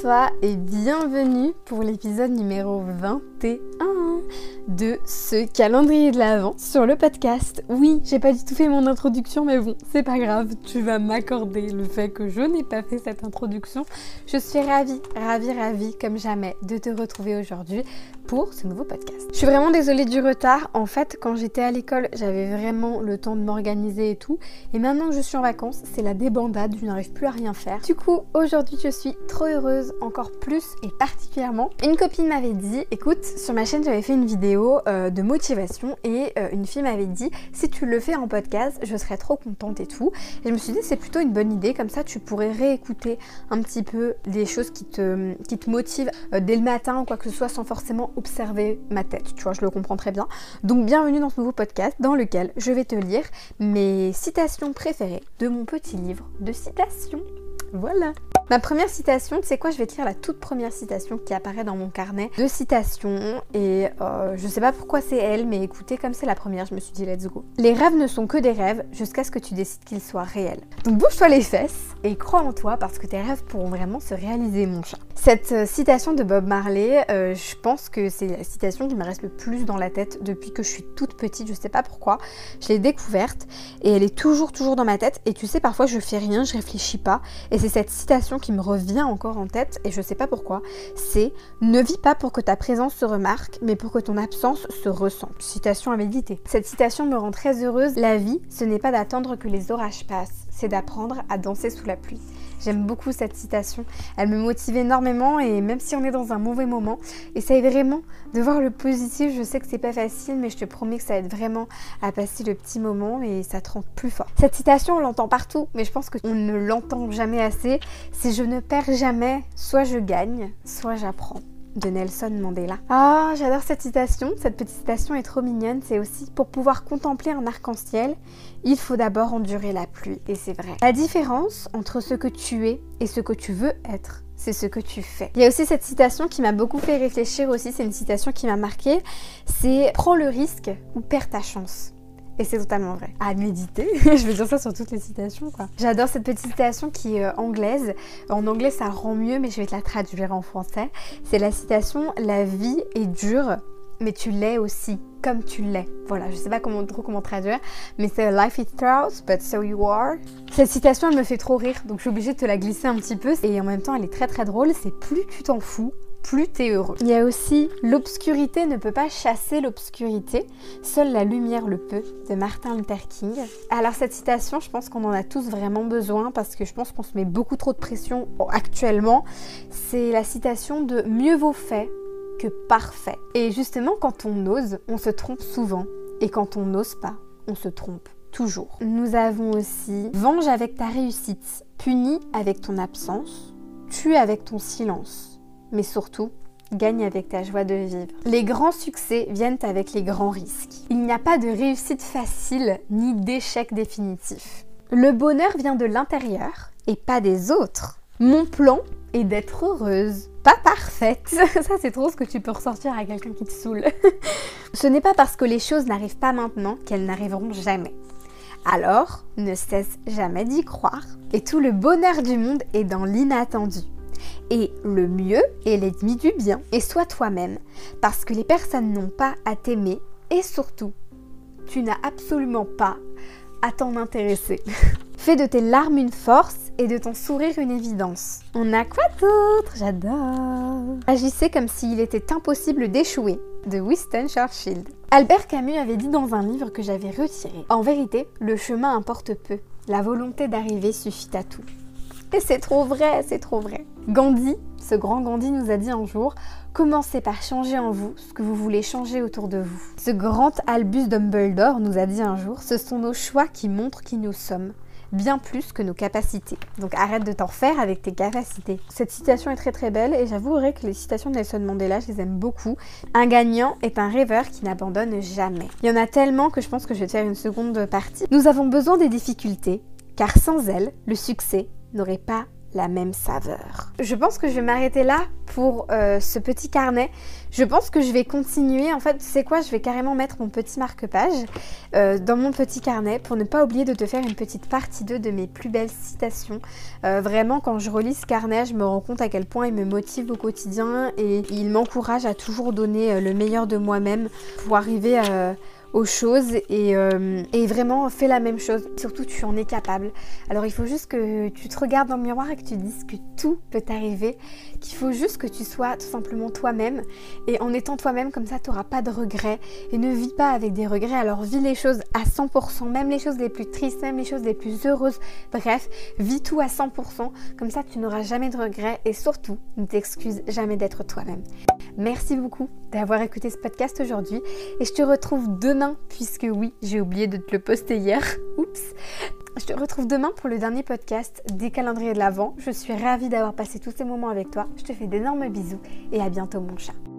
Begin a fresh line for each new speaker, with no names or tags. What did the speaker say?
toi et bienvenue pour l'épisode numéro 21 de ce calendrier de l'Avent sur le podcast. Oui, j'ai pas du tout fait mon introduction, mais bon, c'est pas grave, tu vas m'accorder le fait que je n'ai pas fait cette introduction. Je suis ravie, ravie, ravie comme jamais de te retrouver aujourd'hui pour ce nouveau podcast. Je suis vraiment désolée du retard. En fait, quand j'étais à l'école, j'avais vraiment le temps de m'organiser et tout. Et maintenant que je suis en vacances, c'est la débandade, je n'arrive plus à rien faire. Du coup, aujourd'hui, je suis trop heureuse, encore plus et particulièrement. Une copine m'avait dit, écoute, sur ma chaîne, j'avais fait une vidéo euh, de motivation et euh, une fille m'avait dit si tu le fais en podcast, je serais trop contente et tout. Et je me suis dit c'est plutôt une bonne idée, comme ça tu pourrais réécouter un petit peu les choses qui te, qui te motivent euh, dès le matin ou quoi que ce soit sans forcément observer ma tête. Tu vois, je le comprends très bien. Donc bienvenue dans ce nouveau podcast dans lequel je vais te lire mes citations préférées de mon petit livre de citations. Voilà. Ma première citation, tu sais quoi, je vais te lire la toute première citation qui apparaît dans mon carnet de citations et euh, je sais pas pourquoi c'est elle, mais écoutez, comme c'est la première, je me suis dit let's go. Les rêves ne sont que des rêves jusqu'à ce que tu décides qu'ils soient réels. Donc bouge-toi les fesses et crois en toi parce que tes rêves pourront vraiment se réaliser, mon chat. Cette euh, citation de Bob Marley, euh, je pense que c'est la citation qui me reste le plus dans la tête depuis que je suis toute petite, je sais pas pourquoi. Je l'ai découverte et elle est toujours, toujours dans ma tête. Et tu sais, parfois je fais rien, je réfléchis pas. Et c'est cette citation qui me revient encore en tête et je sais pas pourquoi. C'est Ne vis pas pour que ta présence se remarque, mais pour que ton absence se ressente. Citation à méditer. Cette citation me rend très heureuse. La vie, ce n'est pas d'attendre que les orages passent, c'est d'apprendre à danser sous la pluie. J'aime beaucoup cette citation. Elle me motive énormément et même si on est dans un mauvais moment, essaye vraiment de voir le positif. Je sais que c'est pas facile, mais je te promets que ça aide vraiment à passer le petit moment et ça te rend plus fort. Cette citation, on l'entend partout, mais je pense qu'on ne l'entend jamais assez. C'est je ne perds jamais, soit je gagne, soit j'apprends de Nelson Mandela. Ah, j'adore cette citation. Cette petite citation est trop mignonne. C'est aussi pour pouvoir contempler un arc-en-ciel, il faut d'abord endurer la pluie. Et c'est vrai. La différence entre ce que tu es et ce que tu veux être, c'est ce que tu fais. Il y a aussi cette citation qui m'a beaucoup fait réfléchir aussi. C'est une citation qui m'a marqué. C'est prends le risque ou perds ta chance. Et c'est totalement vrai. À méditer. je veux dire ça sur toutes les citations, quoi. J'adore cette petite citation qui est euh, anglaise. En anglais, ça rend mieux, mais je vais te la traduire en français. C'est la citation La vie est dure, mais tu l'es aussi, comme tu l'es. Voilà, je sais pas comment, trop comment traduire, mais c'est Life is tough, but so you are. Cette citation, elle me fait trop rire, donc je suis obligée de te la glisser un petit peu. Et en même temps, elle est très très drôle. C'est plus tu t'en fous, plus t'es heureux. Il y a aussi L'obscurité ne peut pas chasser l'obscurité, seule la lumière le peut, de Martin Luther King. Alors cette citation, je pense qu'on en a tous vraiment besoin parce que je pense qu'on se met beaucoup trop de pression actuellement. C'est la citation de Mieux vaut fait que parfait. Et justement, quand on ose, on se trompe souvent. Et quand on n'ose pas, on se trompe toujours. Nous avons aussi Venge avec ta réussite, punis avec ton absence, tue avec ton silence mais surtout, gagne avec ta joie de vivre. Les grands succès viennent avec les grands risques. Il n'y a pas de réussite facile ni d'échec définitif. Le bonheur vient de l'intérieur et pas des autres. Mon plan est d'être heureuse, pas parfaite. Ça, c'est trop ce que tu peux ressortir à quelqu'un qui te saoule. ce n'est pas parce que les choses n'arrivent pas maintenant qu'elles n'arriveront jamais. Alors, ne cesse jamais d'y croire. Et tout le bonheur du monde est dans l'inattendu. Et le mieux est l'ennemi du bien. Et sois toi-même, parce que les personnes n'ont pas à t'aimer et surtout, tu n'as absolument pas à t'en intéresser. Fais de tes larmes une force et de ton sourire une évidence. On a quoi d'autre? J'adore. Agissez comme s'il était impossible d'échouer de Winston Churchill. Albert Camus avait dit dans un livre que j'avais retiré En vérité, le chemin importe peu. La volonté d'arriver suffit à tout. C'est trop vrai, c'est trop vrai. Gandhi, ce grand Gandhi nous a dit un jour Commencez par changer en vous ce que vous voulez changer autour de vous. Ce grand Albus Dumbledore nous a dit un jour Ce sont nos choix qui montrent qui nous sommes bien plus que nos capacités. Donc arrête de t'en faire avec tes capacités. Cette citation est très très belle et j'avouerai que les citations de Nelson Mandela, je les aime beaucoup. Un gagnant est un rêveur qui n'abandonne jamais. Il y en a tellement que je pense que je vais te faire une seconde partie. Nous avons besoin des difficultés, car sans elles, le succès n'aurait pas la même saveur. Je pense que je vais m'arrêter là pour euh, ce petit carnet. Je pense que je vais continuer. En fait, c'est quoi Je vais carrément mettre mon petit marque-page euh, dans mon petit carnet pour ne pas oublier de te faire une petite partie 2 de mes plus belles citations. Euh, vraiment, quand je relis ce carnet, je me rends compte à quel point il me motive au quotidien et il m'encourage à toujours donner le meilleur de moi-même pour arriver à aux choses euh, et, vraiment fais la même chose. Surtout, tu en es capable. Alors, il faut juste que tu te regardes dans le miroir et que tu dises que tout peut t'arriver, qu'il faut juste que tu sois tout simplement toi-même. Et en étant toi-même, comme ça, tu n'auras pas de regrets et ne vis pas avec des regrets. Alors, vis les choses à 100%, même les choses les plus tristes, même les choses les plus heureuses. Bref, vis tout à 100%. Comme ça, tu n'auras jamais de regrets et surtout, ne t'excuse jamais d'être toi-même. Merci beaucoup d'avoir écouté ce podcast aujourd'hui et je te retrouve demain puisque oui, j'ai oublié de te le poster hier. Oups. Je te retrouve demain pour le dernier podcast des calendriers de l'Avent. Je suis ravie d'avoir passé tous ces moments avec toi. Je te fais d'énormes bisous et à bientôt mon chat.